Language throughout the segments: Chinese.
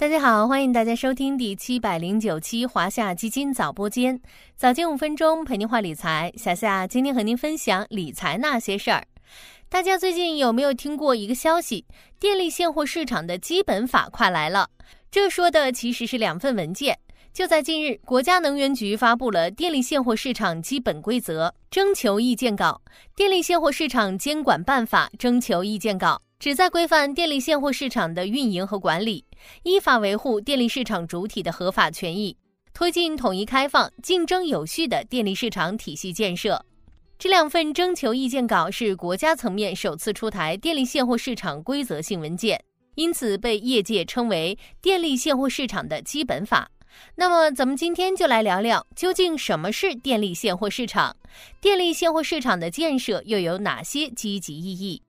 大家好，欢迎大家收听第七百零九期华夏基金早播间，早间五分钟陪您话理财。小夏今天和您分享理财那些事儿。大家最近有没有听过一个消息？电力现货市场的基本法快来了。这说的其实是两份文件。就在近日，国家能源局发布了《电力现货市场基本规则》征求意见稿，《电力现货市场监管办法》征求意见稿。旨在规范电力现货市场的运营和管理，依法维护电力市场主体的合法权益，推进统一开放、竞争有序的电力市场体系建设。这两份征求意见稿是国家层面首次出台电力现货市场规则性文件，因此被业界称为电力现货市场的基本法。那么，咱们今天就来聊聊，究竟什么是电力现货市场？电力现货市场的建设又有哪些积极意义？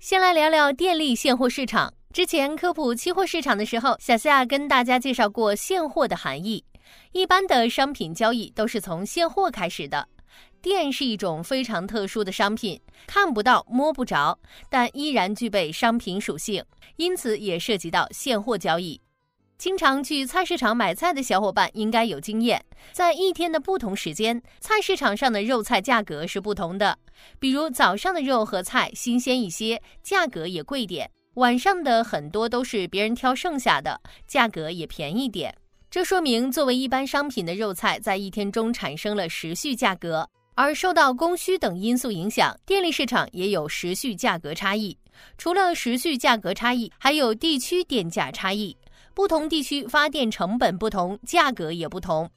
先来聊聊电力现货市场。之前科普期货市场的时候，小夏跟大家介绍过现货的含义。一般的商品交易都是从现货开始的。电是一种非常特殊的商品，看不到、摸不着，但依然具备商品属性，因此也涉及到现货交易。经常去菜市场买菜的小伙伴应该有经验，在一天的不同时间，菜市场上的肉菜价格是不同的。比如早上的肉和菜新鲜一些，价格也贵点；晚上的很多都是别人挑剩下的，价格也便宜点。这说明，作为一般商品的肉菜，在一天中产生了时序价格，而受到供需等因素影响，电力市场也有时序价格差异。除了时序价格差异，还有地区电价差异。不同地区发电成本不同，价格也不同。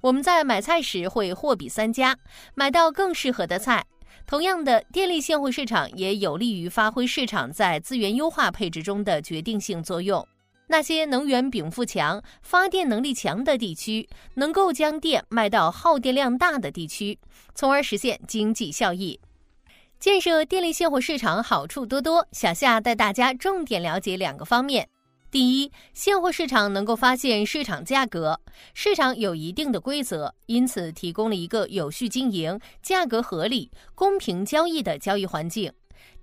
我们在买菜时会货比三家，买到更适合的菜。同样的，电力现货市场也有利于发挥市场在资源优化配置中的决定性作用。那些能源禀赋强、发电能力强的地区，能够将电卖到耗电量大的地区，从而实现经济效益。建设电力现货市场好处多多，小夏带大家重点了解两个方面。第一，现货市场能够发现市场价格，市场有一定的规则，因此提供了一个有序经营、价格合理、公平交易的交易环境。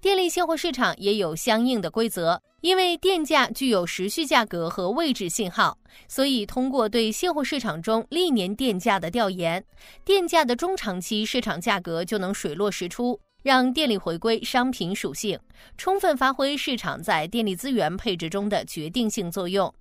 电力现货市场也有相应的规则，因为电价具有时序价格和位置信号，所以通过对现货市场中历年电价的调研，电价的中长期市场价格就能水落石出。让电力回归商品属性，充分发挥市场在电力资源配置中的决定性作用。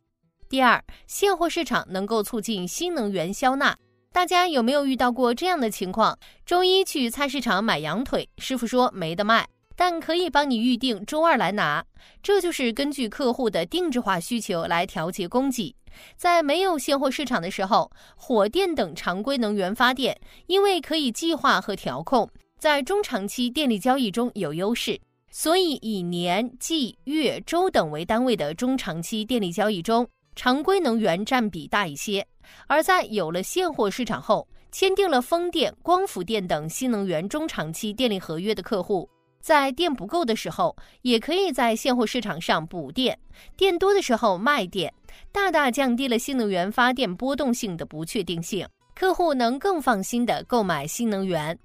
第二，现货市场能够促进新能源消纳。大家有没有遇到过这样的情况？周一去菜市场买羊腿，师傅说没得卖，但可以帮你预定周二来拿。这就是根据客户的定制化需求来调节供给。在没有现货市场的时候，火电等常规能源发电，因为可以计划和调控。在中长期电力交易中有优势，所以以年、季、月、周等为单位的中长期电力交易中，常规能源占比大一些。而在有了现货市场后，签订了风电、光伏电等新能源中长期电力合约的客户，在电不够的时候，也可以在现货市场上补电；电多的时候卖电，大大降低了新能源发电波动性的不确定性，客户能更放心的购买新能源。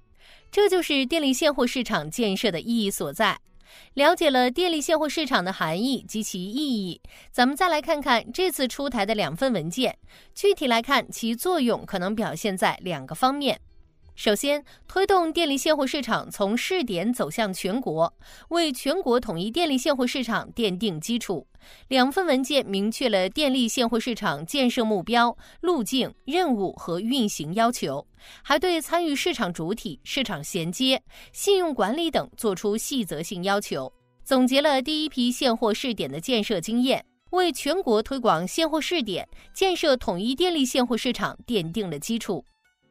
这就是电力现货市场建设的意义所在。了解了电力现货市场的含义及其意义，咱们再来看看这次出台的两份文件。具体来看，其作用可能表现在两个方面。首先，推动电力现货市场从试点走向全国，为全国统一电力现货市场奠定基础。两份文件明确了电力现货市场建设目标、路径、任务和运行要求，还对参与市场主体、市场衔接、信用管理等作出细则性要求，总结了第一批现货试点的建设经验，为全国推广现货试点、建设统一电力现货市场奠定了基础。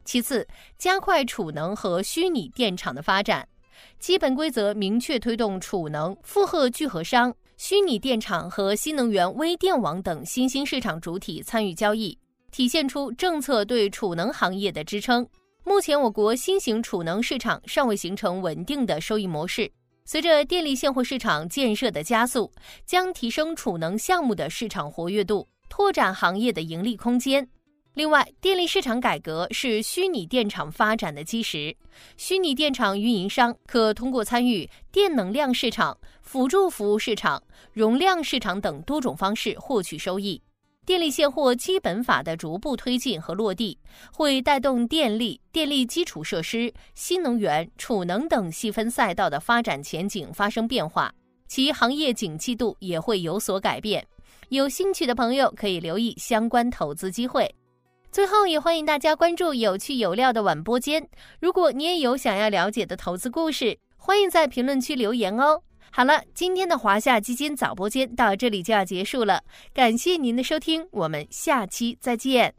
其次，加快储能和虚拟电厂的发展。基本规则明确推动储能、负荷聚合商、虚拟电厂和新能源微电网等新兴市场主体参与交易，体现出政策对储能行业的支撑。目前，我国新型储能市场尚未形成稳定的收益模式。随着电力现货市场建设的加速，将提升储能项目的市场活跃度，拓展行业的盈利空间。另外，电力市场改革是虚拟电厂发展的基石。虚拟电厂运营商可通过参与电能量市场、辅助服务市场、容量市场等多种方式获取收益。电力现货基本法的逐步推进和落地，会带动电力、电力基础设施、新能源、储能等细分赛道的发展前景发生变化，其行业景气度也会有所改变。有兴趣的朋友可以留意相关投资机会。最后，也欢迎大家关注有趣有料的晚播间。如果你也有想要了解的投资故事，欢迎在评论区留言哦。好了，今天的华夏基金早播间到这里就要结束了，感谢您的收听，我们下期再见。